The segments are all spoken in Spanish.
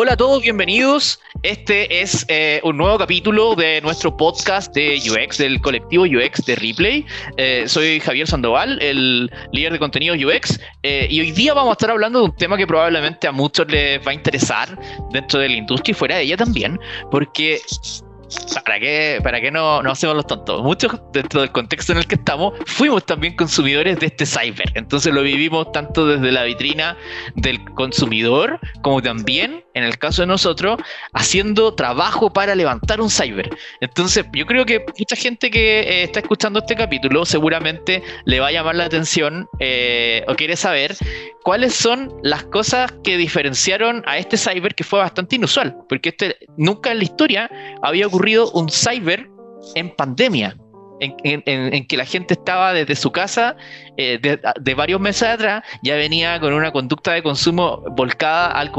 Hola a todos, bienvenidos. Este es eh, un nuevo capítulo de nuestro podcast de UX, del colectivo UX de Replay. Eh, soy Javier Sandoval, el líder de contenido UX, eh, y hoy día vamos a estar hablando de un tema que probablemente a muchos les va a interesar dentro de la industria y fuera de ella también, porque ¿Para qué, para qué no, hacemos los tontos? Muchos, dentro del contexto en el que estamos, fuimos también consumidores de este cyber. Entonces lo vivimos tanto desde la vitrina del consumidor, como también, en el caso de nosotros, haciendo trabajo para levantar un cyber. Entonces, yo creo que mucha gente que eh, está escuchando este capítulo seguramente le va a llamar la atención eh, o quiere saber cuáles son las cosas que diferenciaron a este cyber que fue bastante inusual, porque este nunca en la historia había ocurrido un cyber en pandemia en, que la gente estaba desde su casa eh, de, varios meses atrás, ya venía con una conducta de consumo volcada al,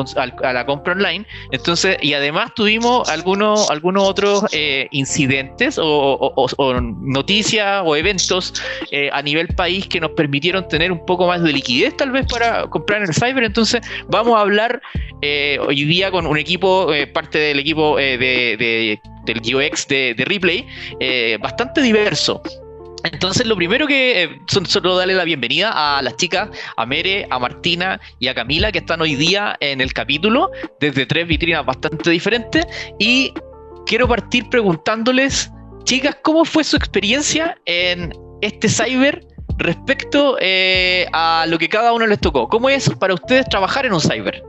a la compra online. Entonces, y además tuvimos algunos, algunos otros eh, incidentes o, noticias o eventos eh, a nivel país que nos permitieron tener un poco más de liquidez tal vez para comprar el cyber. Entonces, vamos a hablar hoy día con un equipo, parte del equipo de del UX de, de Replay, eh, bastante diverso. Entonces, lo primero que eh, solo darle la bienvenida a las chicas, a Mere, a Martina y a Camila, que están hoy día en el capítulo, desde tres vitrinas bastante diferentes. Y quiero partir preguntándoles, chicas, ¿cómo fue su experiencia en este cyber respecto eh, a lo que cada uno les tocó? ¿Cómo es para ustedes trabajar en un cyber?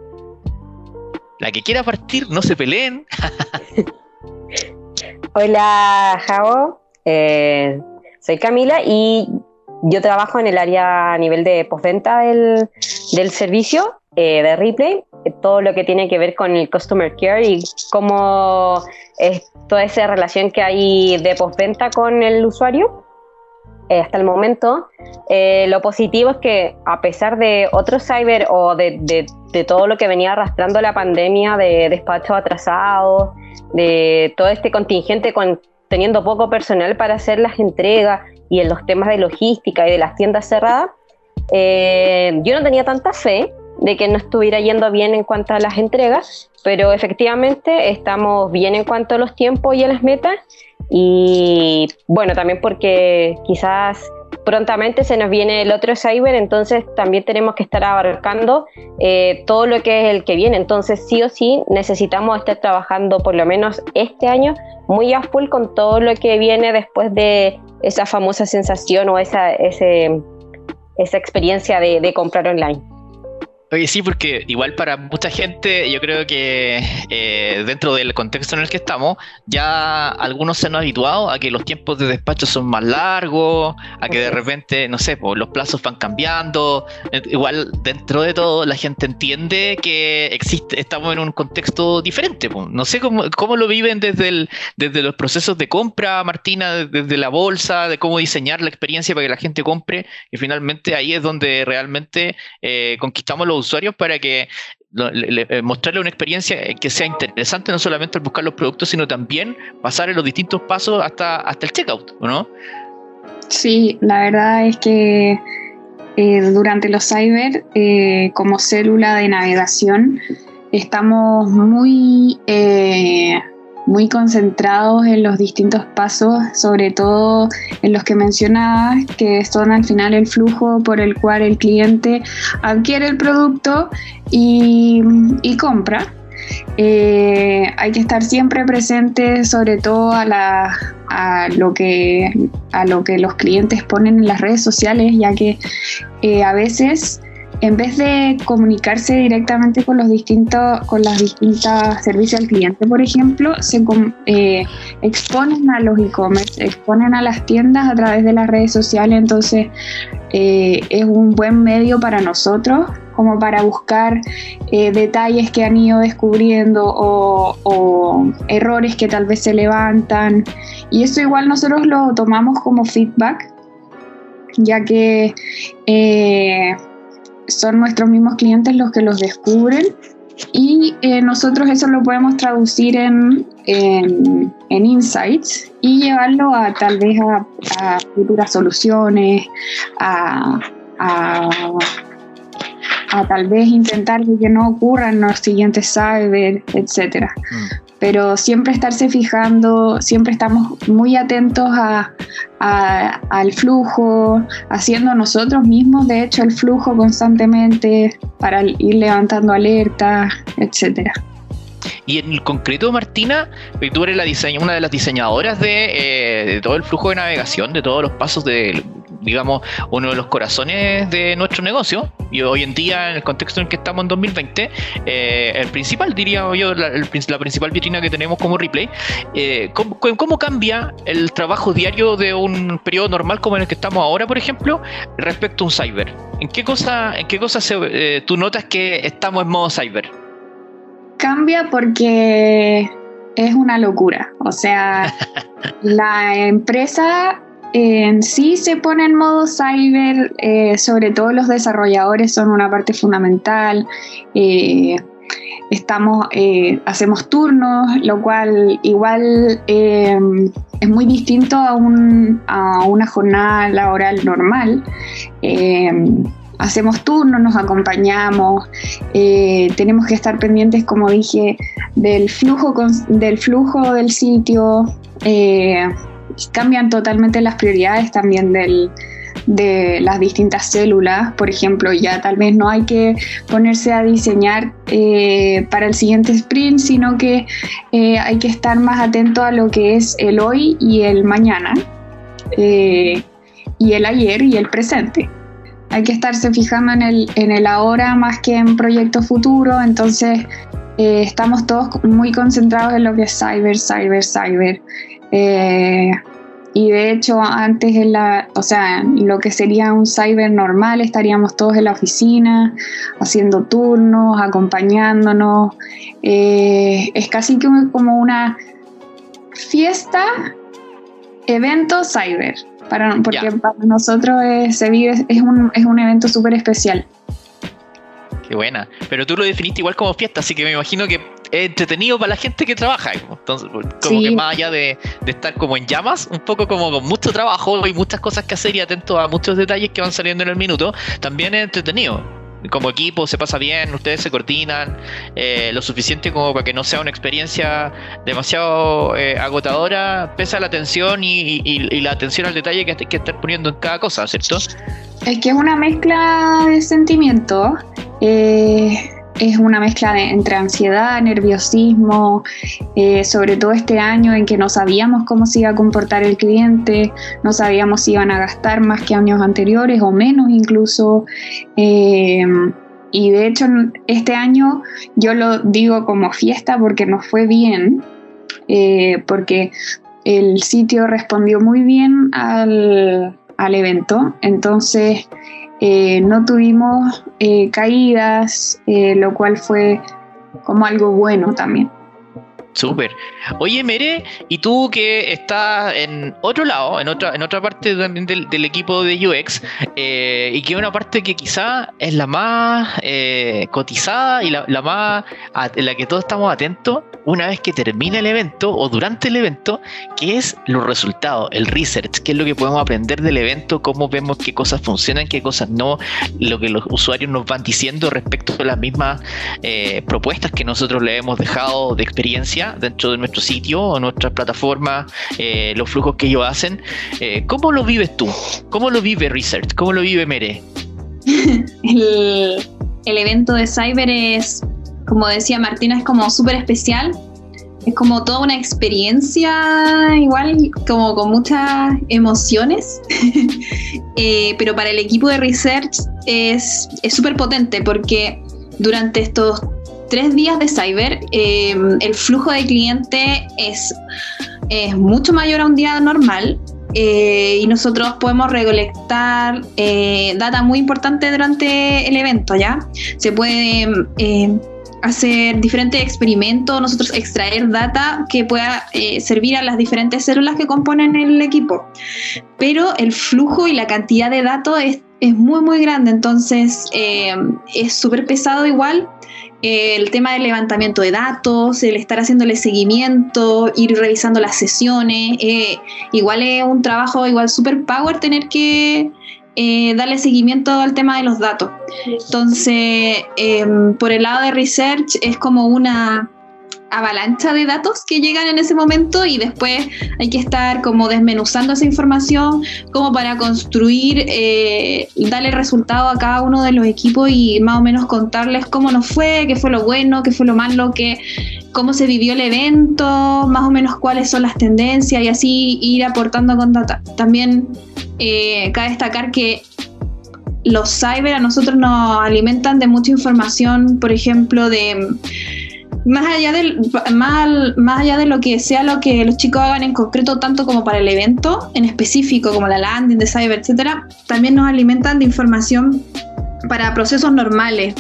La que quiera partir, no se peleen. Hola, Jao. Eh, soy Camila y yo trabajo en el área a nivel de postventa del, del servicio eh, de Replay, todo lo que tiene que ver con el Customer Care y cómo es toda esa relación que hay de postventa con el usuario. Eh, hasta el momento, lo positivo es que a pesar de otros cyber o de, de, de todo lo que venía arrastrando la pandemia de despachos atrasados, de todo este contingente con, teniendo poco personal para hacer las entregas y en los temas de logística y de las tiendas cerradas, eh, yo no tenía tanta fe de que no estuviera yendo bien en cuanto a las entregas, pero efectivamente estamos bien en cuanto a los tiempos y a las metas y bueno, también porque quizás prontamente se nos viene el otro cyber, entonces también tenemos que estar abarcando eh, todo lo que es el que viene. Entonces sí o sí necesitamos estar trabajando por lo menos este año muy a full con todo lo que viene después de esa famosa sensación o esa, ese, esa experiencia de comprar online. Oye, sí, porque igual para mucha gente, yo creo que eh, dentro del contexto en el que estamos, ya algunos se han habituado a que los tiempos de despacho son más largos, a que de repente, no sé, pues, los plazos van cambiando. Igual dentro de todo, la gente entiende que existe, estamos en un contexto diferente. Pues. No sé cómo, cómo lo viven desde, el, desde los procesos de compra, Martina, desde la bolsa, de cómo diseñar la experiencia para que la gente compre, y finalmente ahí es donde realmente eh, conquistamos los usuarios para que eh, mostrarle una experiencia que sea interesante, no solamente al buscar los productos, sino también pasar en los distintos pasos hasta, hasta el checkout, ¿no? Sí, la verdad es que eh, durante los cyber, eh, como célula de navegación, estamos muy muy concentrados en los distintos pasos, sobre todo en los que mencionabas, que son al final el flujo por el cual el cliente adquiere el producto y, compra. Eh, hay que estar siempre presente sobre todo a, la, a, lo que, a lo que los clientes ponen en las redes sociales, ya que eh, a veces en vez de comunicarse directamente con los distintos, con las distintas servicios al cliente, por ejemplo, se eh, exponen a los e-commerce, exponen a las tiendas a través de las redes sociales, entonces eh, es un buen medio para nosotros como para buscar eh, detalles que han ido descubriendo o, o, errores que tal vez se levantan. Y eso igual nosotros lo tomamos como feedback, ya que son nuestros mismos clientes los que los descubren y eh, nosotros eso lo podemos traducir en, en, insights y llevarlo a tal vez a, futuras soluciones, a, a tal vez intentar que no ocurran los siguientes cyber, etcétera. Mm. Pero siempre estarse fijando, siempre estamos muy atentos a, al flujo, haciendo nosotros mismos, de hecho, el flujo constantemente para ir levantando alertas, etcétera. Y en el concreto, Martina, tú eres la una de las diseñadoras de, eh, de, todo el flujo de navegación, de todos los pasos de, digamos, uno de los corazones de nuestro negocio. Y hoy en día, en el contexto en que estamos en 2020, eh, el principal, diría yo, la, principal vitrina que tenemos como replay, eh, ¿cómo, cambia el trabajo diario de un periodo normal como en el que estamos ahora, por ejemplo, respecto a un cyber? ¿En qué cosa, en qué cosa eh, tú notas que estamos en modo cyber? Cambia porque es una locura. O sea, la empresa sí se pone en modo cyber, eh, sobre todo los desarrolladores son una parte fundamental. Eh, estamos, eh, hacemos turnos, lo cual igual es muy distinto a, a, una jornada laboral normal. hacemos turnos, nos acompañamos, tenemos que estar pendientes, como dije, del flujo, del flujo del sitio cambian totalmente las prioridades también del, de las distintas células. Por ejemplo, ya tal vez no hay que ponerse a diseñar eh, para el siguiente sprint, sino que eh, hay que estar más atento a lo que es el hoy y el mañana, eh, y el ayer y el presente. Hay que estarse fijando en el, en el ahora más que en proyectos futuros, entonces estamos todos muy concentrados en lo que es cyber, cyber, cyber. Y de hecho, antes en la, o sea, lo que sería un cyber normal, estaríamos todos en la oficina, haciendo turnos, acompañándonos. Eh, es casi como una fiesta, evento cyber. Para, porque para nosotros se vive, es un, es un evento súper especial. Qué buena. Pero tú lo definiste igual como fiesta, así que me imagino que es entretenido para la gente que trabaja. Entonces, como que más allá de, estar como en llamas, un poco como con mucho trabajo y muchas cosas que hacer y atento a muchos detalles que van saliendo en el minuto, también es entretenido. Como equipo se pasa bien, ustedes se coordinan eh, lo suficiente como para que no sea una experiencia demasiado eh, agotadora, pesa la atención y, la atención al detalle que hay que estar poniendo en cada cosa, ¿cierto? Es que es una mezcla de sentimientos. Eh, es una mezcla entre ansiedad, nerviosismo, eh, sobre todo este año en que no sabíamos cómo se iba a comportar el cliente, no sabíamos si iban a gastar más que años anteriores o menos incluso. Eh, y de hecho este año yo lo digo como fiesta porque nos fue bien, eh, porque el sitio respondió muy bien al, al evento, entonces eh, no tuvimos eh, caídas, eh, lo cual fue como algo bueno también. Súper. Oye, Mere, y tú que estás en otro lado, en otra, en otra parte también del, equipo de UX, y que es una parte que quizá es la más cotizada y la, la más en la que todos estamos atentos, una vez que termina el evento o durante el evento, que es los resultados, el research, qué es lo que podemos aprender del evento, cómo vemos qué cosas funcionan, qué cosas no, lo que los usuarios nos van diciendo respecto a las mismas eh, propuestas que nosotros le hemos dejado de experiencia dentro de nuestro sitio o nuestras plataformas, eh, los flujos que ellos hacen. Eh, ¿Cómo lo vives tú? ¿Cómo lo vive Research? ¿Cómo lo vive Mere? el, el evento de Cyber es como decía Martina, es como súper especial. Es como toda una experiencia, igual, como con muchas emociones. Eh, pero para el equipo de research es súper potente porque durante estos tres días de cyber, eh, el flujo de cliente es, mucho mayor a un día normal. Eh, y nosotros podemos recolectar data muy importante durante el evento, ¿ya? Se puede hacer diferentes experimentos, nosotros extraer data que pueda eh, servir a las diferentes células que componen el equipo. Pero el flujo y la cantidad de datos es, muy, muy grande, entonces eh, es súper pesado igual. El tema del levantamiento de datos, el estar haciéndole seguimiento, ir revisando las sesiones, eh, igual es un trabajo igual super power tener que eh, darle seguimiento al tema de los datos. Entonces, em, por el lado de research es como una avalancha de datos que llegan en ese momento y después hay que estar como desmenuzando esa información como para construir, eh, darle resultado a cada uno de los equipos y más o menos contarles cómo nos fue, qué fue lo bueno, qué fue lo malo, qué, cómo se vivió el evento, más o menos cuáles son las tendencias y así ir aportando con data. También eh, cabe destacar que los cyber a nosotros nos alimentan de mucha información, por ejemplo, de más allá del más, más allá de lo que sea lo que los chicos hagan en concreto tanto como para el evento en específico como la landing de cyber etcétera también nos alimentan de información para procesos normales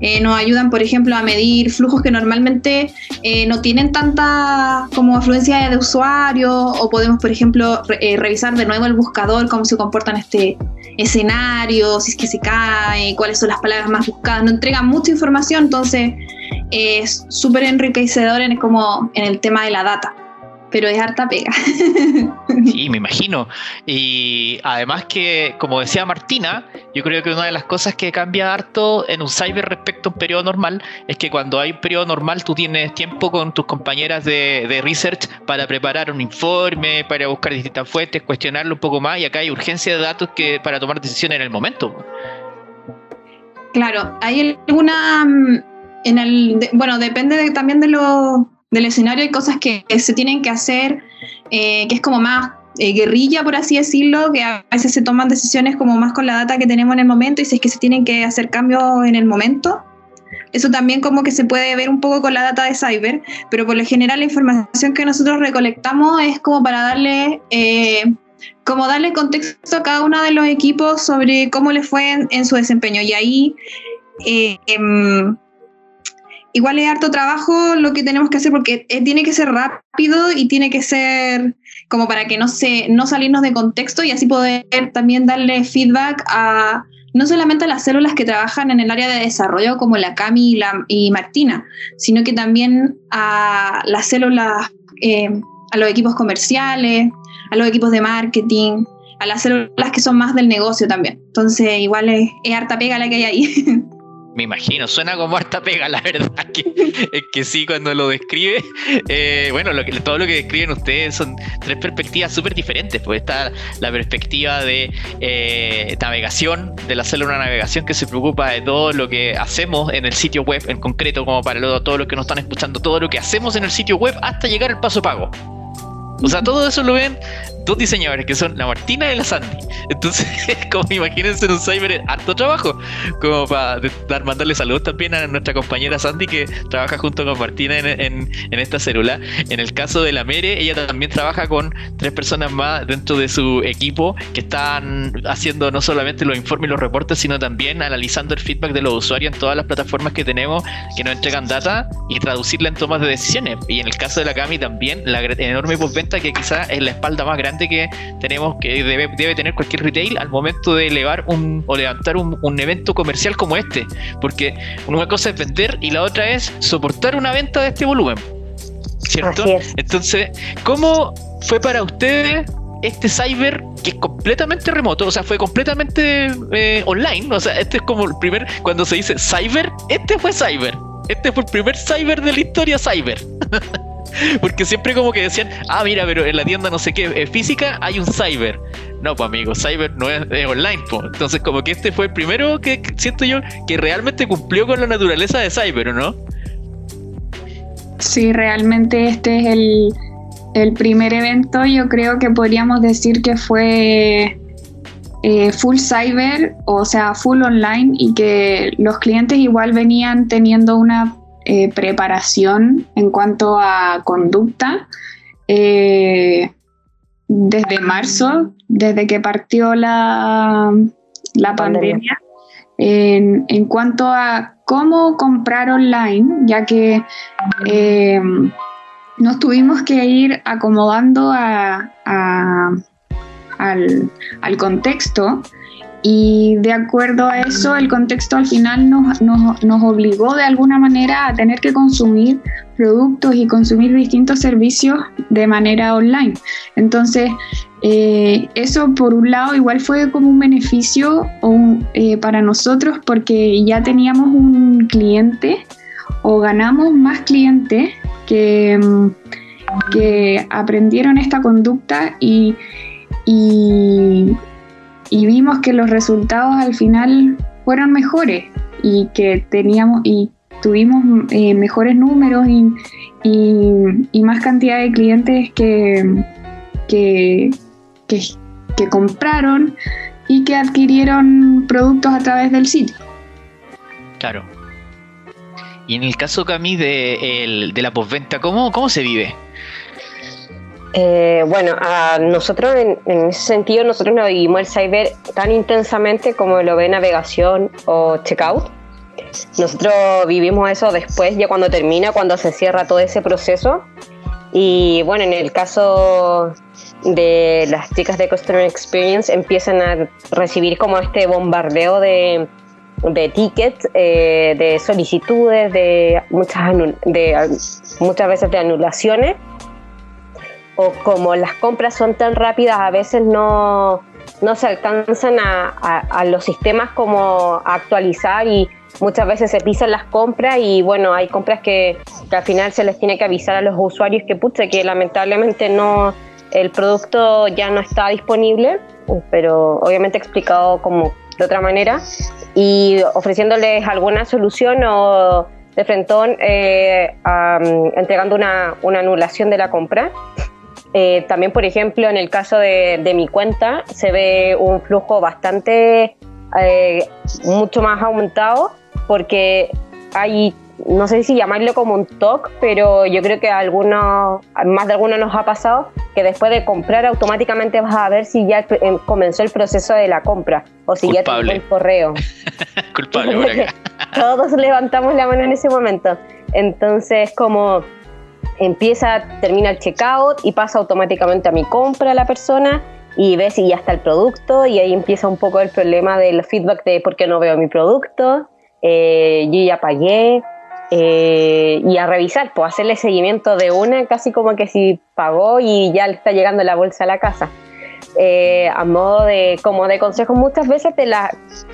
eh, nos ayudan, por ejemplo, a medir flujos que normalmente eh, no tienen tanta como afluencia de usuarios o podemos, por ejemplo, eh, revisar de nuevo el buscador, cómo se comporta en este escenario, si es que se cae, cuáles son las palabras más buscadas. Nos entrega mucha información, entonces es súper enriquecedor en, como en el tema de la data pero es harta pega. Sí, me imagino. Y además que, como decía Martina, yo creo que una de las cosas que cambia harto en un cyber respecto a un periodo normal es que cuando hay un periodo normal tú tienes tiempo con tus compañeras de, research para preparar un informe, para buscar distintas fuentes, cuestionarlo un poco más y acá hay urgencia de datos que para tomar decisiones en el momento. Claro, hay alguna... En el, bueno, depende también de lo del escenario hay cosas que, se tienen que hacer, eh, que es como más eh, guerrilla, por así decirlo, que a veces se toman decisiones como más con la data que tenemos en el momento y si es que se tienen que hacer cambios en el momento. Eso también como que se puede ver un poco con la data de Cyber, pero por lo general la información que nosotros recolectamos es como para darle, eh, como darle contexto a cada uno de los equipos sobre cómo les fue en, su desempeño. Y ahí em, igual es harto trabajo lo que tenemos que hacer porque eh, tiene que ser rápido y tiene que ser como para que no, se, no salirnos de contexto y así poder también darle feedback a no solamente a las células que trabajan en el área de desarrollo como la Cami y, la, y Martina, sino que también a las células, eh, a los equipos comerciales, a los equipos de marketing, a las células que son más del negocio también. Entonces igual es, es harta pega la que hay ahí. Me imagino, suena como harta pega, la verdad que, es que sí, cuando lo describe, eh, bueno, lo que, todo lo que describen ustedes son tres perspectivas súper diferentes, pues está la perspectiva de eh, navegación, de la célula navegación que se preocupa de todo lo que hacemos en el sitio web, en concreto, como para todos los que nos están escuchando, todo lo que hacemos en el sitio web hasta llegar al paso pago. O sea, todo eso lo ven dos diseñadores que son la Martina y la Sandy. Entonces, como imagínense en un cyber harto trabajo, como para dar, mandarle saludos también a nuestra compañera Sandy que trabaja junto con Martina en, esta célula. En el caso de la Mere, ella también trabaja con tres personas más dentro de su equipo que están haciendo no solamente los informes y los reportes, sino también analizando el feedback de los usuarios en todas las plataformas que tenemos que nos entregan data y traducirla en tomas de decisiones. Y en el caso de la Cami también, la enorme postventa que quizás es la espalda más grande que tenemos que debe, tener cualquier retail al momento de elevar un o levantar un, evento comercial como este. Porque una cosa es vender y la otra es soportar una venta de este volumen. ¿Cierto? Entonces, ¿cómo fue para ustedes este cyber que es completamente remoto, o sea, fue completamente eh, online, o sea, este es como el primer, cuando se dice cyber, este fue cyber, este fue el primer cyber de la historia cyber. Porque siempre como que decían, ah, mira, pero en la tienda no sé qué eh, física hay un cyber. No, pues amigo, cyber no es, online, pues. Entonces como que este fue el primero que siento yo que realmente cumplió con la naturaleza de cyber, ¿no? Sí, realmente este es el, el primer evento, yo creo que podríamos decir que fue eh, full cyber, o sea, full online, y que los clientes igual venían teniendo una eh, preparación en cuanto a conducta eh, desde marzo, desde que partió la, la pandemia, en, en, cuanto a cómo comprar online, ya que eh, nos tuvimos que ir acomodando a, al, al contexto y de acuerdo a eso, el contexto al final nos, nos, obligó de alguna manera a tener que consumir productos y consumir distintos servicios de manera online. Entonces, Eh, eso por un lado igual fue como un beneficio eh, para nosotros porque ya teníamos un cliente o ganamos más clientes que, que aprendieron esta conducta y, vimos que los resultados al final fueron mejores y que teníamos y tuvimos eh, mejores números y, y, más cantidad de clientes que, que, que, compraron y que adquirieron productos a través del sitio. Claro. Y en el caso, Cami, de, de la postventa, ¿cómo, ¿cómo se vive? Eh, bueno, nosotros en, ese sentido, nosotros no vivimos el cyber tan intensamente como lo ve navegación o checkout. Nosotros vivimos eso después, ya cuando termina, cuando se cierra todo ese proceso. Y bueno, en el caso de las chicas de Customer Experience empiezan a recibir como este bombardeo de, de tickets, eh, de solicitudes, de muchas, de muchas veces de anulaciones. Como las compras son tan rápidas, a veces no, no se alcanzan a, a, los sistemas como a actualizar y muchas veces se pisan las compras y bueno, hay compras que, que al final se les tiene que avisar a los usuarios que pucha, que lamentablemente no, el producto ya no está disponible, pero obviamente explicado como de otra manera y ofreciéndoles alguna solución o de frentón eh, entregando una, anulación de la compra. Eh, también, por ejemplo, en el caso de, mi cuenta, se ve un flujo bastante, eh, mucho más aumentado, porque hay no sé si llamarlo como un TOC, pero yo creo que a algunos, más de algunos nos ha pasado que después de comprar automáticamente vas a ver si ya em, comenzó el proceso de la compra o si ya tengo el correo. Culpable Todos levantamos la mano en ese momento. Entonces, como empieza, termina el checkout y pasa automáticamente a mi compra la persona y ve si ya está el producto y ahí empieza un poco el problema del feedback de por qué no veo mi producto. Eh, yo ya pagué, eh, y a revisar, pues hacerle seguimiento de una, casi como que si pagó y ya le está llegando la bolsa a la casa. Eh, a modo de como de consejo muchas veces de la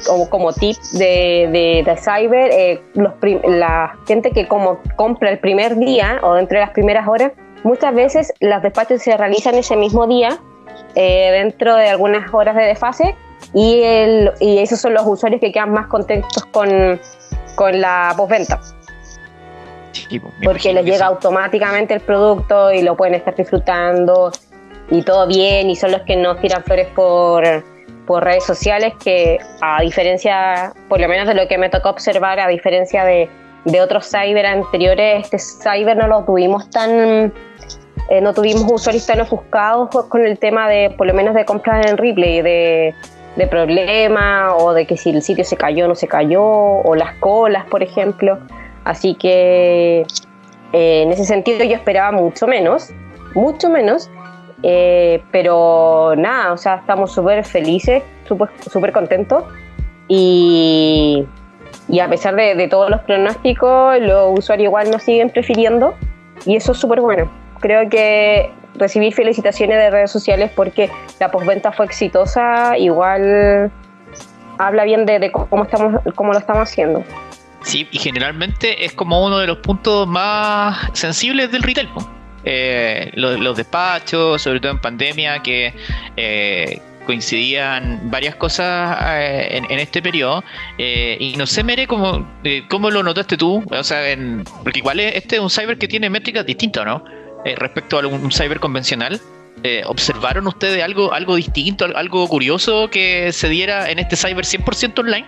como, como tip de, de, cyber eh, los la gente que como compra el primer día o dentro de las primeras horas muchas veces los despachos se realizan ese mismo día dentro de algunas horas de desfase y, el, y esos son los usuarios que quedan más contentos con, con la postventa. Porque les llega automáticamente el producto y lo pueden estar disfrutando y todo bien y son los que nos tiran flores por, por redes sociales que a diferencia, por lo menos de lo que me tocó observar, a diferencia de, de otros cyber anteriores, este cyber no lo tuvimos tan... Eh, no tuvimos usuarios tan ofuscados con el tema de, por lo menos de compras en replay, de, de problemas o de que si el sitio se cayó o no se cayó, o las colas, por ejemplo. Así que eh, en ese sentido yo esperaba mucho menos, mucho menos, eh, pero nada, o sea, estamos súper felices, súper contentos y, a pesar de, todos los pronósticos, los usuarios igual nos siguen prefiriendo y eso es súper bueno. Creo que recibir felicitaciones de redes sociales porque la postventa fue exitosa, igual habla bien de, de cómo, estamos, cómo lo estamos haciendo. Sí, y generalmente es como uno de los puntos más sensibles del retail. Eh, los, despachos, sobre todo en pandemia, que eh, coincidían varias cosas eh, en, este periodo. y no sé, Mere, ¿cómo, cómo lo notaste tú? O sea, porque igual este es un cyber que tiene métricas distintas, ¿no? respecto a un, cyber convencional. ¿Observaron ustedes algo, algo distinto, algo curioso que se diera en este cyber 100% online?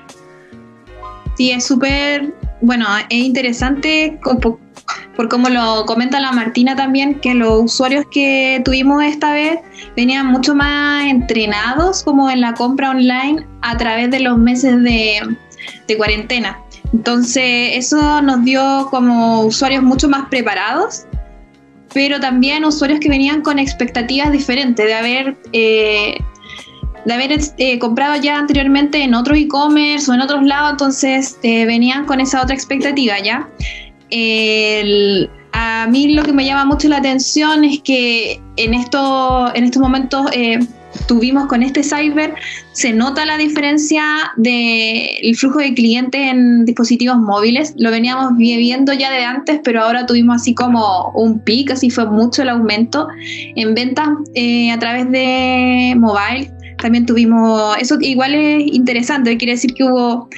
Sí, es súper, bueno, es interesante por, como lo comenta la Martina también, que los usuarios que tuvimos esta vez venían mucho más entrenados como en la compra online a través de los meses de, de cuarentena. Entonces eso nos dio como usuarios mucho más preparados pero también usuarios que venían con expectativas diferentes, de haber eh, de haber eh, comprado ya anteriormente en otro e-commerce o en otros lados, entonces eh, venían con esa otra expectativa ya. A mí lo que me llama mucho la atención es que en, esto, en estos momentos, eh, tuvimos con este cyber, se nota la diferencia del flujo de clientes en dispositivos móviles. Lo veníamos viendo ya de antes, pero ahora tuvimos así como un pic, así fue mucho el aumento en ventas eh, a través de mobile. También tuvimos, eso igual es interesante, quiere decir que hubo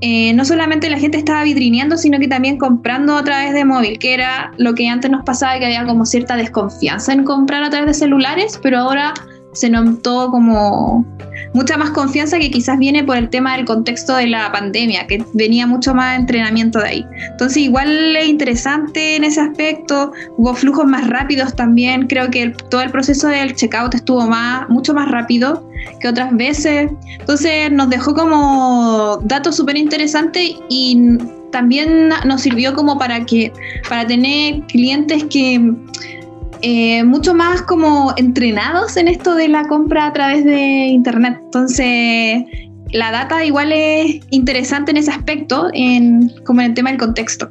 eh, no solamente la gente estaba vitrineando, sino que también comprando a través de móvil, que era lo que antes nos pasaba, que había como cierta desconfianza en comprar a través de celulares, pero ahora se notó como mucha más confianza que quizás viene por el tema del contexto de la pandemia, que venía mucho más entrenamiento de ahí. Entonces igual es interesante en ese aspecto, hubo flujos más rápidos también, creo que todo el proceso del checkout estuvo más, mucho más rápido que otras veces, entonces nos dejó como datos súper interesantes y también nos sirvió como para que para tener clientes que eh, mucho más como entrenados en esto de la compra a través de Internet. Entonces, la data igual es interesante en ese aspecto, en, como en el tema del contexto.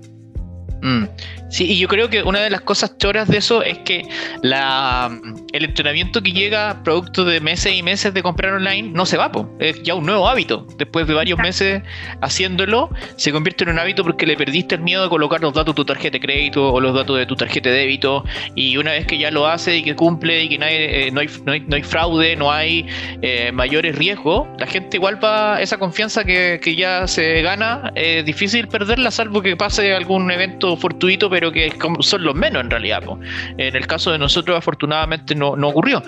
Mm. Sí, y yo creo que una de las cosas choras de eso es que la, el entrenamiento que llega producto de meses y meses de comprar online no se va, es ya un nuevo hábito. Después de varios meses haciéndolo, se convierte en un hábito porque le perdiste el miedo de colocar los datos de tu tarjeta de crédito o los datos de tu tarjeta de débito. Y una vez que ya lo hace y que cumple y que no hay, eh, no hay, fraude, no hay eh, mayores riesgos, la gente igual va, esa confianza que, que ya se gana, es difícil perderla, salvo que pase algún evento fortuito, pero que son los menos en realidad. En el caso de nosotros, afortunadamente, no, ocurrió.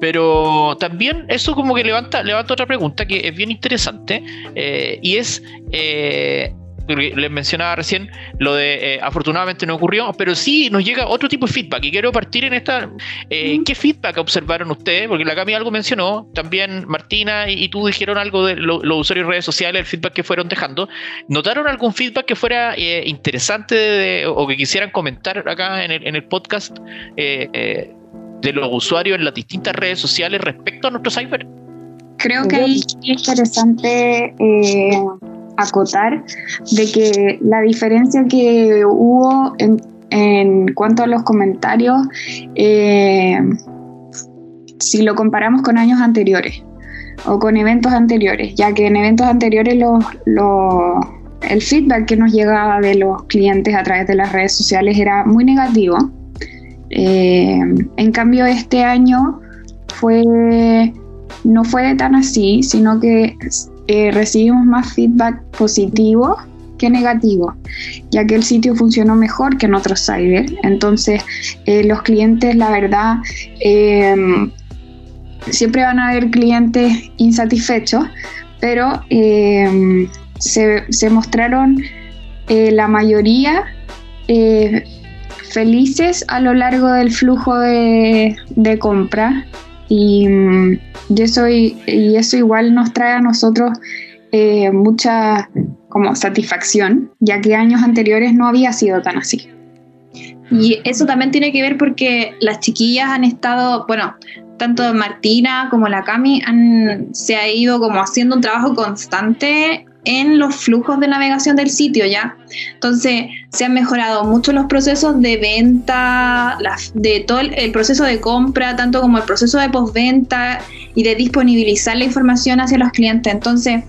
Pero también eso como que levanta, levanta otra pregunta que es bien interesante eh, y es eh, les mencionaba recién, lo de eh, afortunadamente no ocurrió, pero sí nos llega otro tipo de feedback y quiero partir en esta. Eh, ¿Qué feedback observaron ustedes? Porque la Cami algo mencionó, también Martina y, tú dijeron algo de los usuarios de redes sociales, el feedback que fueron dejando. ¿Notaron algún feedback que fuera eh, interesante o que quisieran comentar acá en el, en el podcast de los usuarios en las distintas redes sociales respecto a nuestro cyber? Creo que es interesante acotar de que la diferencia que hubo en, cuanto a los comentarios, eh, si lo comparamos con años anteriores o con eventos anteriores, ya que en eventos anteriores el feedback que nos llegaba de los clientes a través de las redes sociales era muy negativo. Eh, en cambio, este año fue, no fue tan así, sino que eh, recibimos más feedback positivo que negativo, ya que el sitio funcionó mejor que en otros cyber. Entonces, eh, los clientes, la verdad, em, siempre van a haber clientes insatisfechos, pero em, se, mostraron eh, la mayoría felices a lo largo del flujo de, de compra y, mm, y, eso, y, eso igual nos trae a nosotros eh, mucha como satisfacción, ya que años anteriores no había sido tan así. Y eso también tiene que ver porque las chiquillas han estado, bueno, tanto Martina como la Cami han, se ha ido como haciendo un trabajo constante en los flujos de navegación del sitio ya. Entonces, se han mejorado mucho los procesos de venta, de todo el, proceso de compra, tanto como el proceso de postventa y de disponibilizar la información hacia los clientes. Entonces,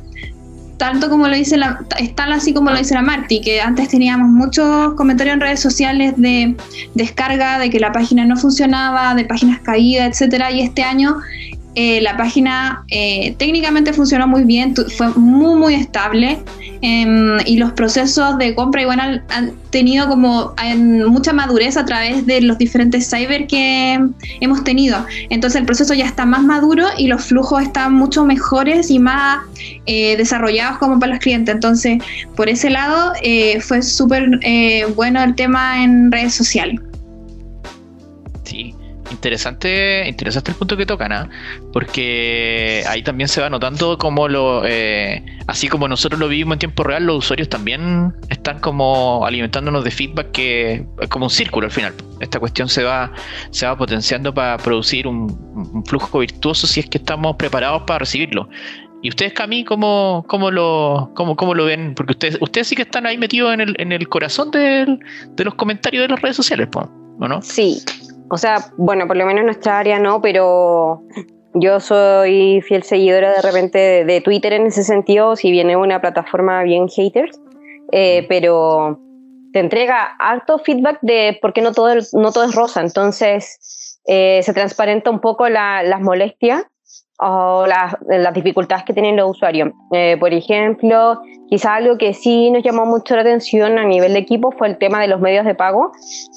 tanto como lo dice la, tal así como lo dice la Marti, que antes teníamos muchos comentarios en redes sociales de descarga, de que la página no funcionaba, de páginas caídas, etcétera, y este año eh, la página eh, técnicamente funcionó muy bien, fue muy, muy estable em, y los procesos de compra igual han, han tenido como mucha madurez a través de los diferentes cyber que hemos tenido. Entonces el proceso ya está más maduro y los flujos están mucho mejores y más eh, desarrollados como para los clientes. Entonces, por ese lado, fue súper bueno el tema en redes sociales. Interesante, interesante el punto que tocan, ¿ah? porque ahí también se va notando como lo, eh, así como nosotros lo vivimos en tiempo real, los usuarios también están como alimentándonos de feedback que es como un círculo al final. Esta cuestión se va, se va potenciando para producir un, flujo virtuoso si es que estamos preparados para recibirlo. ¿Y ustedes, Cami, cómo, cómo, lo, cómo, cómo lo ven? Porque ustedes, ustedes sí que están ahí metidos en el, en el corazón de los comentarios de las redes sociales, ¿o no? Sí, o sea, bueno, por lo menos en nuestra área no, pero Yo soy fiel seguidora de repente de, Twitter en ese sentido, si viene una plataforma bien haters, eh, pero te entrega harto feedback de por qué no todo, no todo es rosa. Entonces eh, se transparenta un poco las molestias o las, dificultades que tienen los usuarios. Eh, por ejemplo, quizá algo que sí nos llamó mucho la atención a nivel de equipo fue el tema de los medios de pago,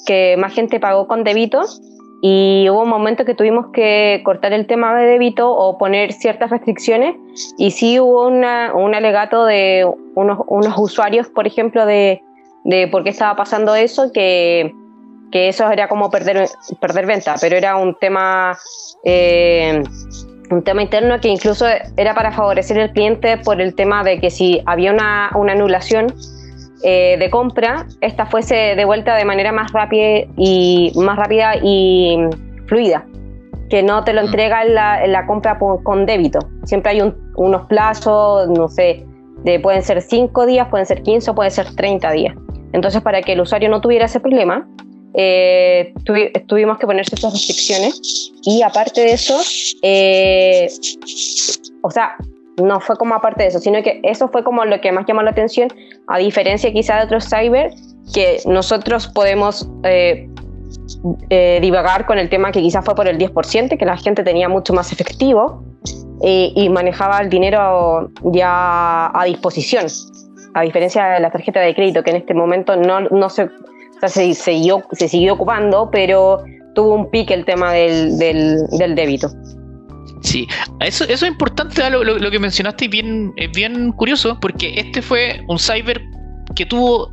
que más gente pagó con débitos y hubo un momento que tuvimos que cortar el tema de débito o poner ciertas restricciones y sí hubo una, un alegato de unos, unos usuarios, por ejemplo, de, de por qué estaba pasando eso, que, que eso era como perder, perder venta, pero era un tema... Eh, un tema interno que incluso era para favorecer al cliente por el tema de que si había una, una anulación eh, de compra, esta fuese devuelta de manera más rápida y más rápida y fluida, que no te lo entrega en la, en la compra con débito. Siempre hay unos plazos, no sé, de, pueden ser 5 días, pueden ser 15 o pueden ser 30 días. Entonces, para que el usuario no tuviera ese problema, eh, tuvimos que poner ciertas restricciones y aparte de eso, eh, o sea, no fue como aparte de eso, sino que eso fue como lo que más llamó la atención, a diferencia quizá de otros cyber, que nosotros podemos eh, divagar con el tema que quizás fue por el 10%, que la gente tenía mucho más efectivo y manejaba el dinero ya a disposición, a diferencia de la tarjeta de crédito, que en este momento no, no se se, siguió, se siguió ocupando, pero tuvo un pique el tema del, del, débito. Sí, eso, eso es importante, lo, lo, que mencionaste, y bien, es bien curioso, porque este fue un cyber que tuvo,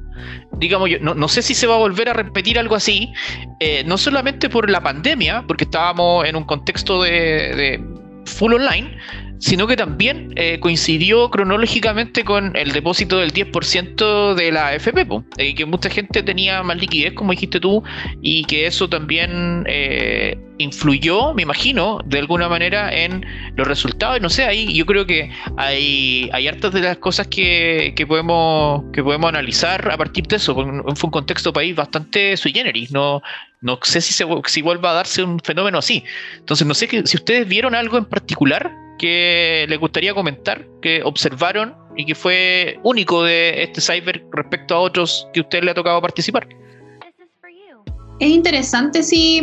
digamos, yo no, no sé si se va a volver a repetir algo así, eh, no solamente por la pandemia, porque estábamos en un contexto de, de full online, sino que también eh, coincidió cronológicamente con el depósito del 10% de la FP, y que mucha gente tenía más liquidez, como dijiste tú, y que eso también eh, influyó, me imagino, de alguna manera en los resultados. No sé, ahí yo creo que hay, hay hartas de las cosas que, podemos, que podemos analizar a partir de eso, fue un contexto país bastante sui generis, no, no sé si, se, si vuelva a darse un fenómeno así. Entonces, no sé que, si ustedes vieron algo en particular que les gustaría comentar, que observaron y que fue único de este cyber respecto a otros que usted le ha tocado participar. Es interesante si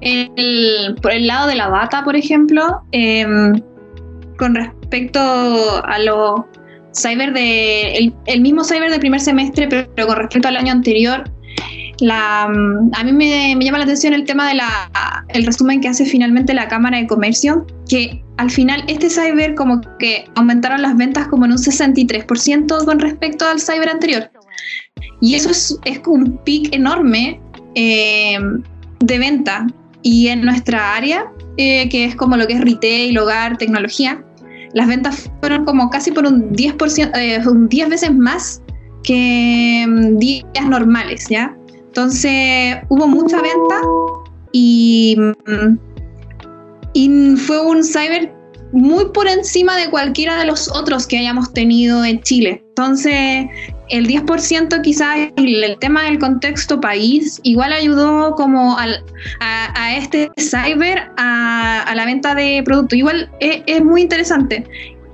el, por el lado de la data, por ejemplo, em, con respecto a los cyber de el, mismo cyber del primer semestre, pero, con respecto al año anterior, la, a mí me, me, llama la atención el tema de la, el resumen que hace finalmente la Cámara de Comercio, que al final este cyber como que aumentaron las ventas como en un 63% con respecto al cyber anterior. Y eso es, es un pic enorme eh, de venta. Y en nuestra área, eh, que es como lo que es retail, hogar, tecnología, las ventas fueron como casi por un 10%, eh, un 10 veces más que mm, días normales, ¿ya? Entonces hubo mucha venta y mm, y fue un cyber muy por encima de cualquiera de los otros que hayamos tenido en Chile. Entonces, el 10% quizás el, tema del contexto país igual ayudó como al, a, este cyber a, la venta de productos. Igual es, muy interesante.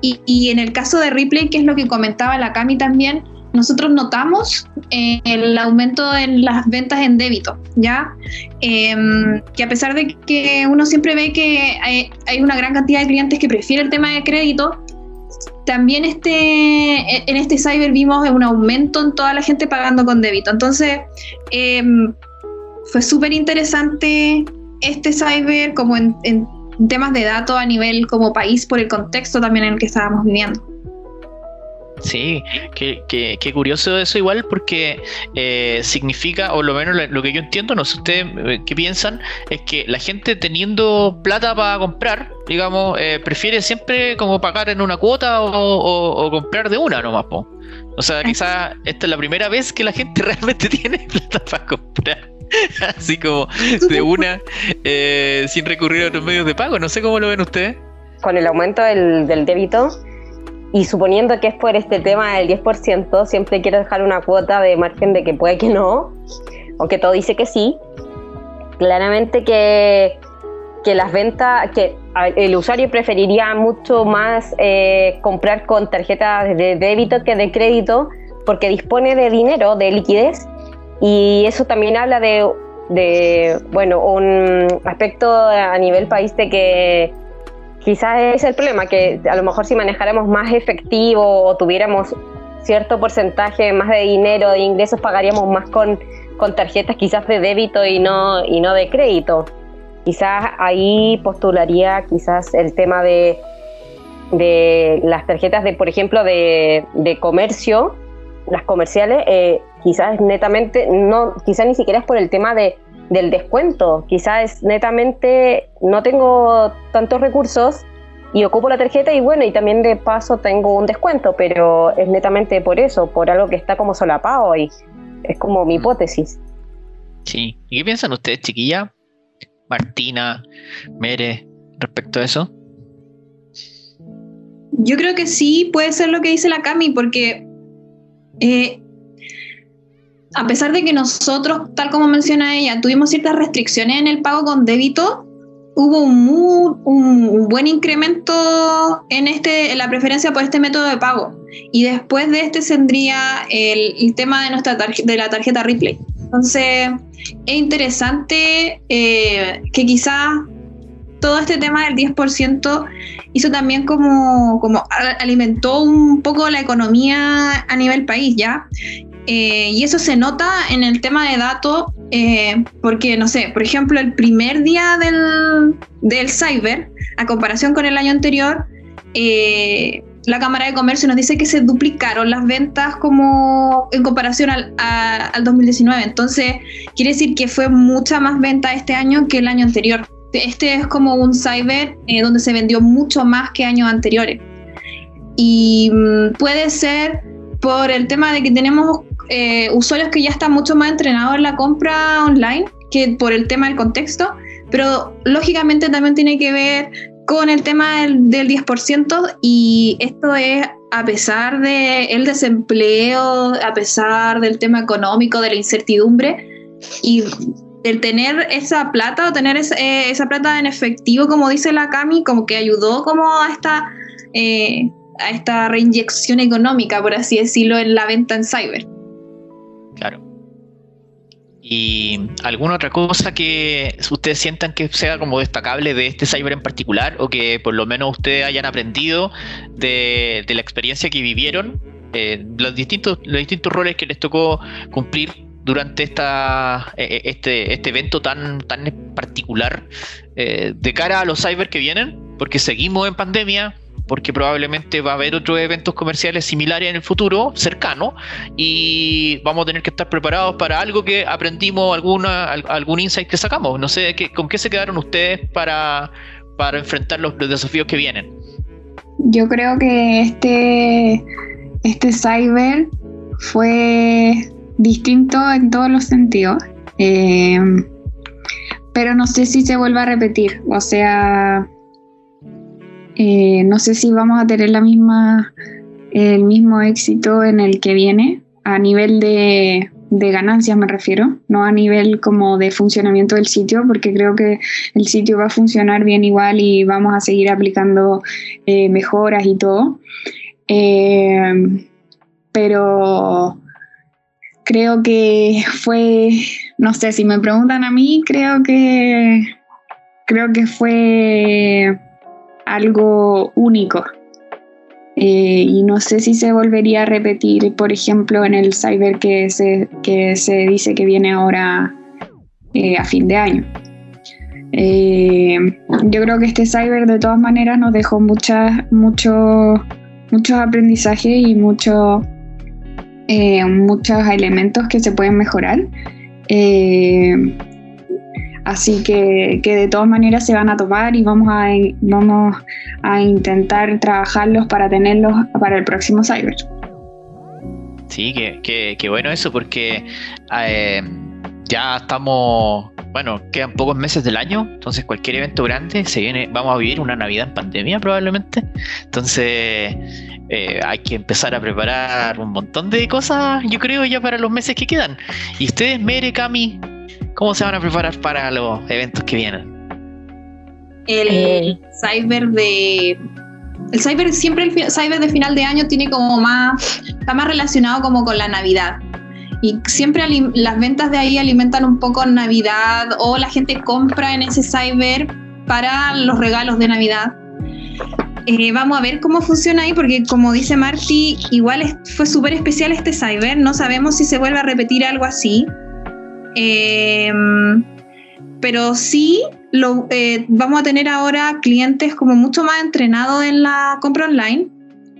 Y, y, en el caso de Ripley, que es lo que comentaba la Cami también, nosotros notamos eh, el aumento en las ventas en débito, ¿ya? Em, que a pesar de que uno siempre ve que hay, una gran cantidad de clientes que prefieren el tema de crédito, también este, en este cyber vimos un aumento en toda la gente pagando con débito. Entonces, em, fue súper interesante este cyber como en, en temas de datos a nivel como país por el contexto también en el que estábamos viviendo. Sí, qué, curioso eso igual porque eh, significa, o lo menos lo que yo entiendo, no sé ustedes eh, qué piensan, es que la gente teniendo plata para comprar, digamos, eh, prefiere siempre como pagar en una cuota o, comprar de una nomás. Po. O sea, quizás esta es la primera vez que la gente realmente tiene plata para comprar. Así como de una, sin recurrir a otros medios de pago. No sé cómo lo ven ustedes. Con el aumento del, del débito, y suponiendo que es por este tema del 10%, siempre quiero dejar una cuota de margen de que puede que no, aunque todo dice que sí. Claramente que, que las ventas, que el usuario preferiría mucho más eh, comprar con tarjetas de débito que de crédito porque dispone de dinero, de liquidez, y eso también habla de, de bueno, un aspecto a nivel país de que quizás es el problema, que a lo mejor si manejáramos más efectivo o tuviéramos cierto porcentaje más de dinero, de ingresos, pagaríamos más con, con tarjetas quizás de débito y no, y no de crédito. Quizás ahí postularía quizás el tema de, de las tarjetas de, por ejemplo, de, de comercio, las comerciales, eh, quizás netamente, no, quizás ni siquiera es por el tema de, del descuento, quizás es netamente, no tengo tantos recursos y ocupo la tarjeta y bueno, y también de paso tengo un descuento, pero es netamente por eso, por algo que está como solapado y es como mi mm. hipótesis. Sí, ¿y qué piensan ustedes, chiquilla? Martina, Mere, respecto a eso? Yo creo que sí puede ser lo que dice la Cami, porque eh, a pesar de que nosotros, tal como menciona ella, tuvimos ciertas restricciones en el pago con débito, hubo un, buen incremento en, este, en la preferencia por este método de pago. Y después de este tendría el, tema de, nuestra de la tarjeta Ripley. Entonces, es interesante eh, que quizás todo este tema del 10% hizo también como alimentó un poco la economía a nivel país, ¿ya? Eh, y eso se nota en el tema de datos, eh, porque, no sé, por ejemplo, el primer día del, del cyber, a comparación con el año anterior, eh, la Cámara de Comercio nos dice que se duplicaron las ventas como en comparación al, al 2019. Entonces, quiere decir que fue mucha más venta este año que el año anterior. Este es como un cyber eh, donde se vendió mucho más que años anteriores. Y mm, puede ser por el tema de que tenemos eh, usuarios que ya están mucho más entrenados en la compra online que por el tema del contexto, pero lógicamente también tiene que ver con el tema del, 10% y esto es a pesar del el desempleo, a pesar del tema económico, de la incertidumbre y el tener esa plata o tener eh, esa plata en efectivo, como dice la Cami, como que ayudó como a esta, eh, a esta reinyección económica, por así decirlo, en la venta en cyber. ¿Y alguna otra cosa que ustedes sientan que sea como destacable de este cyber en particular o que por lo menos ustedes hayan aprendido de, la experiencia que vivieron, eh, los, distintos, los distintos roles que les tocó cumplir durante esta, e, e, este, este evento tan, tan particular eh, de cara a los cyber que vienen? Porque seguimos en pandemia, porque probablemente va a haber otros eventos comerciales similares en el futuro, cercano, y vamos a tener que estar preparados para algo que aprendimos, alguna, algún insight que sacamos. No sé, ¿con qué se quedaron ustedes para, para enfrentar los, desafíos que vienen? Yo creo que este, este cyber fue distinto en todos los sentidos. Eh, pero no sé si se vuelve a repetir. O sea, eh, no sé si vamos a tener el mismo éxito en el que viene, a nivel de, ganancias me refiero, no a nivel como de funcionamiento del sitio, porque creo que el sitio va a funcionar bien igual y vamos a seguir aplicando eh, mejoras y todo. Eh, pero creo que fue, no sé, si me preguntan a mí, creo que creo que fue algo único. Eh, y no sé si se volvería a repetir, por ejemplo, en el cyber que se, que se dice que viene ahora eh, a fin de año. Eh, yo creo que este cyber de todas maneras nos dejó muchas, mucho, muchos aprendizajes y mucho, muchos elementos que se pueden mejorar. Así que, de todas maneras se van a tomar y vamos a, vamos a intentar trabajarlos para tenerlos para el próximo Cyber. Sí, que, bueno eso porque eh, ya estamos, bueno, quedan pocos meses del año, entonces cualquier evento grande se viene, vamos a vivir una Navidad en pandemia probablemente, entonces eh, hay que empezar a preparar un montón de cosas, yo creo, ya para los meses que quedan. Y ustedes, Mere, Cami, ¿Cómo se van a preparar para los eventos que vienen? el Eh. cyber de el cyber siempre el fi- cyber de final de año tiene como más está más relacionado como con la Navidad y siempre las ventas de ahí alimentan un poco Navidad o la gente compra en ese cyber para los regalos de Navidad. Eh, vamos a ver cómo funciona ahí porque como dice Marty, igual es- fue súper especial este cyber, no sabemos si se vuelve a repetir algo así. Em, pero sí lo, eh, vamos a tener ahora clientes como mucho más entrenados en la compra online.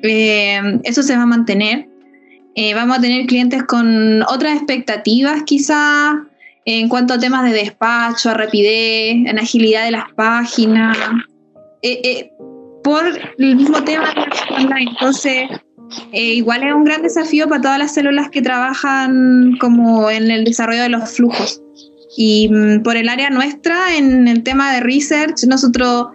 Eh, eso se va a mantener. Eh, vamos a tener clientes con otras expectativas quizás en cuanto a temas de despacho, a rapidez, en agilidad de las páginas, eh, por el mismo tema de la compra online. Entonces, eh, igual es un gran desafío para todas las células que trabajan como en el desarrollo de los flujos. Y mm, por el área nuestra, en el tema de research, nosotros,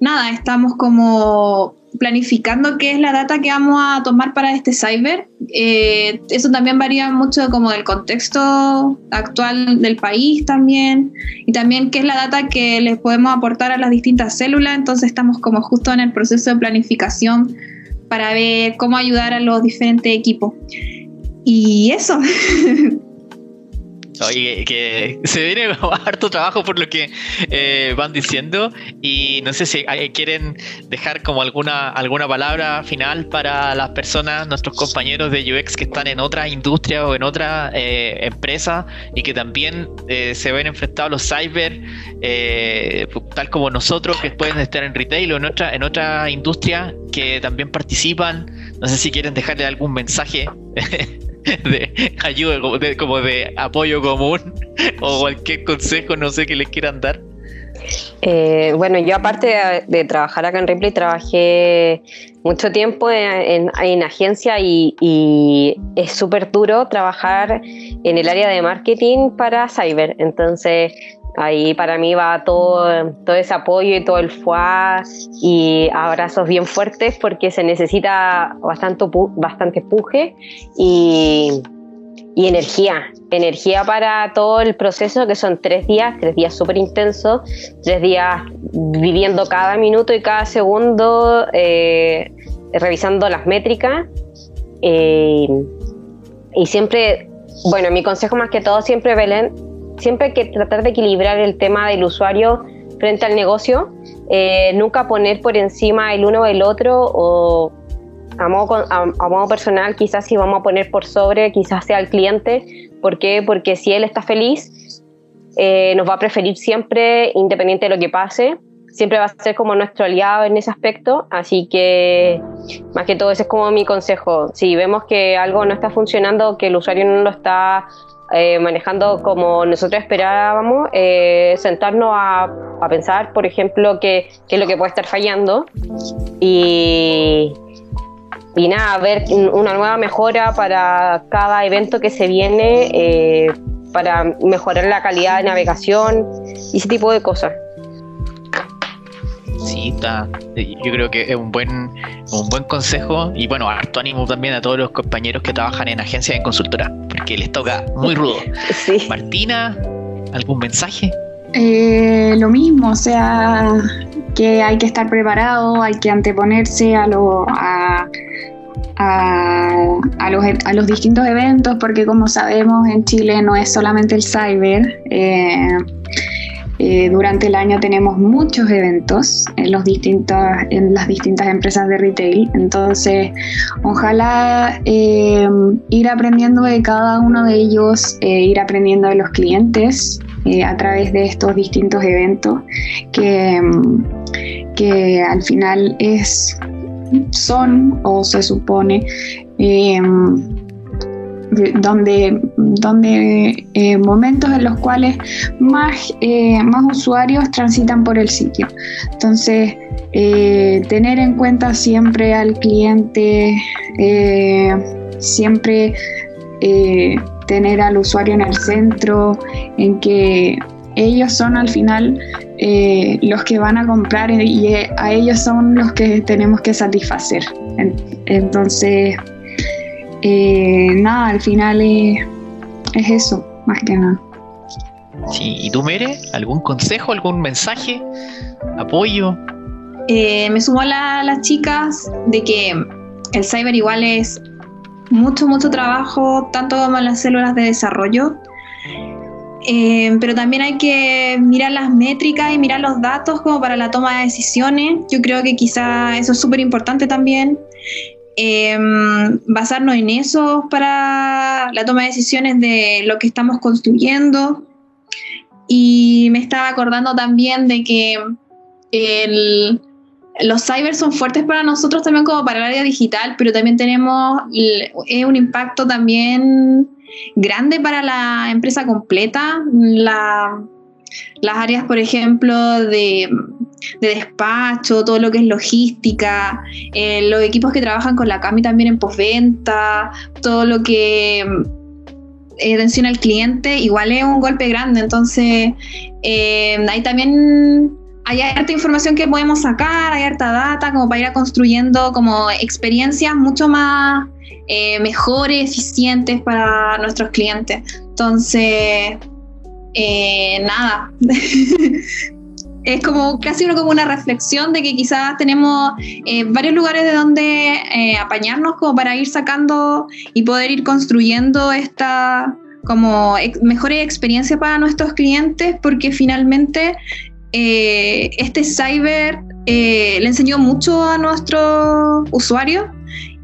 nada, estamos como planificando qué es la data que vamos a tomar para este cyber. Eh, eso también varía mucho como del contexto actual del país también, y también qué es la data que les podemos aportar a las distintas células. Entonces estamos como justo en el proceso de planificación para ver cómo ayudar a los diferentes equipos. Y eso. Oye, que se viene harto trabajo por lo que eh, van diciendo y no sé si eh, quieren dejar como alguna alguna palabra final para las personas, nuestros compañeros de UX que están en otra industria o en otra eh, empresa y que también eh, se ven enfrentados a los cyber, eh, tal como nosotros que pueden estar en retail o en otra en otra industria que también participan. No sé si quieren dejarle algún mensaje. de ayuda, como de, apoyo común o cualquier consejo, no sé, que les quieran dar. Eh, bueno, yo aparte de, trabajar acá en Ripley, trabajé mucho tiempo en, en- en agencia y, y es súper duro trabajar en el área de marketing para cyber. Entonces, ahí para mí va todo, todo ese apoyo y todo el fuá y abrazos bien fuertes porque se necesita bastante, bastante empuje y, y energía. Energía para todo el proceso, que son tres días, tres días súper intensos, tres días viviendo cada minuto y cada segundo, eh, revisando las métricas. eh, y siempre, bueno, mi consejo más que todo, siempre, Belén, siempre hay que tratar de equilibrar el tema del usuario frente al negocio, eh, nunca poner por encima el uno o el otro o a modo, a, a modo personal quizás si vamos a poner por sobre quizás sea el cliente, ¿por qué? Porque si él está feliz eh, nos va a preferir siempre independiente de lo que pase, siempre va a ser como nuestro aliado en ese aspecto, así que más que todo ese es como mi consejo, si vemos que algo no está funcionando, que el usuario no lo está eh, manejando como nosotros esperábamos, eh, sentarnos a, a pensar, por ejemplo, qué, qué es lo que puede estar fallando y, y nada, ver una nueva mejora para cada evento que se viene, eh, para mejorar la calidad de navegación y ese tipo de cosas. Sí, está. Yo creo que es un buen, un buen consejo y bueno, harto ánimo también a todos los compañeros que trabajan en agencias de consultora, porque les toca muy rudo. Sí. Martina, ¿algún mensaje? Eh, lo mismo, o sea, que hay que estar preparado, hay que anteponerse a, lo, a, a, a los, a los distintos eventos, porque como sabemos en Chile no es solamente el cyber. eh, eh, durante el año tenemos muchos eventos en, los distintos, en las distintas empresas de retail, entonces ojalá eh, ir aprendiendo de cada uno de ellos, eh, ir aprendiendo de los clientes eh, a través de estos distintos eventos que, mm, que al final es, son o se supone de- donde, donde eh, momentos en los cuales más, eh, más usuarios transitan por el sitio. Entonces, eh, tener en cuenta siempre al cliente, eh, siempre eh, tener al usuario en el centro, en que ellos son al final eh, los que van a comprar y eh, a ellos son los que tenemos que satisfacer. En- Entonces, eh, nada, al final es, es eso, más que nada. Sí, ¿y tú, Mere? ¿Algún consejo, algún mensaje, apoyo? Eh, me sumo a las chicas de que el cyber igual es mucho, mucho trabajo, tanto como en las células de desarrollo. Eh, pero también hay que mirar las métricas y mirar los datos como para la toma de decisiones. Yo creo que quizá eso es súper importante también. Eh, basarnos en eso para la toma de decisiones de lo que estamos construyendo. Y me estaba acordando también de que los cyber son fuertes para nosotros también como para el área digital, pero también tenemos un impacto también grande para la empresa completa. las áreas, por ejemplo, de, despacho, todo lo que es logística, eh, los equipos que trabajan con la CAMI también en postventa, todo lo que eh, atención al cliente, igual es un golpe grande. Entonces, eh, ahí también hay harta información que podemos sacar, hay harta data como para ir construyendo como experiencias mucho más eh, mejores, eficientes para nuestros clientes. Entonces, nada. es como casi como una reflexión de que quizás tenemos eh, varios lugares de donde apañarnos como para ir sacando y poder ir construyendo esta como mejores experiencias para nuestros clientes porque finalmente eh, este cyber eh, le enseñó mucho a nuestros usuarios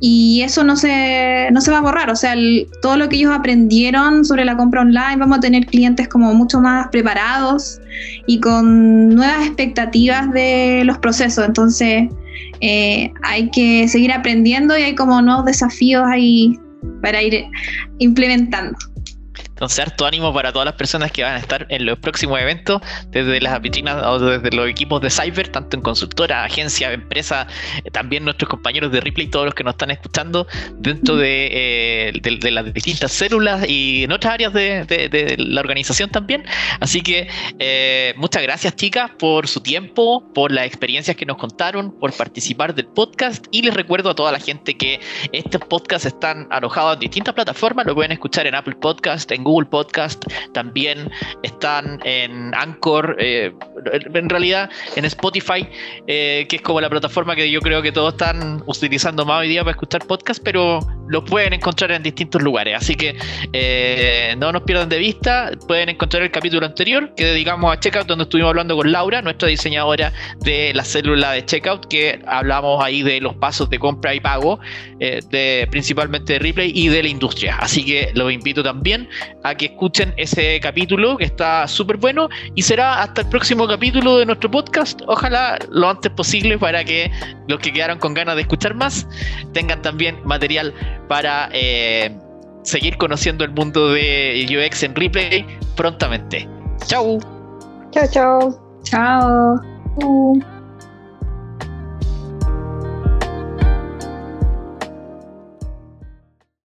y eso no se, no se va a borrar. O sea, todo lo que ellos aprendieron sobre la compra online, vamos a tener clientes como mucho más preparados y con nuevas expectativas de los procesos. Entonces, eh, hay que seguir aprendiendo y hay como nuevos desafíos ahí para ir implementando. Entonces, harto ánimo para todas las personas que van a estar en los próximos eventos, desde las vitrinas o desde los equipos de Cyber, tanto en consultora, agencia, empresa, eh, también nuestros compañeros de Ripley, todos los que nos están escuchando dentro de, eh, las distintas células y en otras áreas de, la organización también. Así que eh, muchas gracias, chicas, por su tiempo, por las experiencias que nos contaron, por participar del podcast. Y les recuerdo a toda la gente que estos podcasts están alojados en distintas plataformas, lo pueden escuchar en Apple Podcast, en Google Podcast, también están en Anchor, eh, en realidad en Spotify, eh, que es como la plataforma que yo creo que todos están utilizando más hoy día para escuchar podcast, pero lo pueden encontrar en distintos lugares. Así que eh, no nos pierdan de vista, pueden encontrar el capítulo anterior que dedicamos a Checkout, donde estuvimos hablando con Laura, nuestra diseñadora de la célula de Checkout, que hablamos ahí de los pasos de compra y pago, de, principalmente de Replay y de la industria. Así que los invito también a que escuchen ese capítulo que está súper bueno y será hasta el próximo capítulo de nuestro podcast. Ojalá lo antes posible para que los que quedaron con ganas de escuchar más tengan también material para eh, seguir conociendo el mundo de UX en replay prontamente. Chau. Chao, chao. Chao.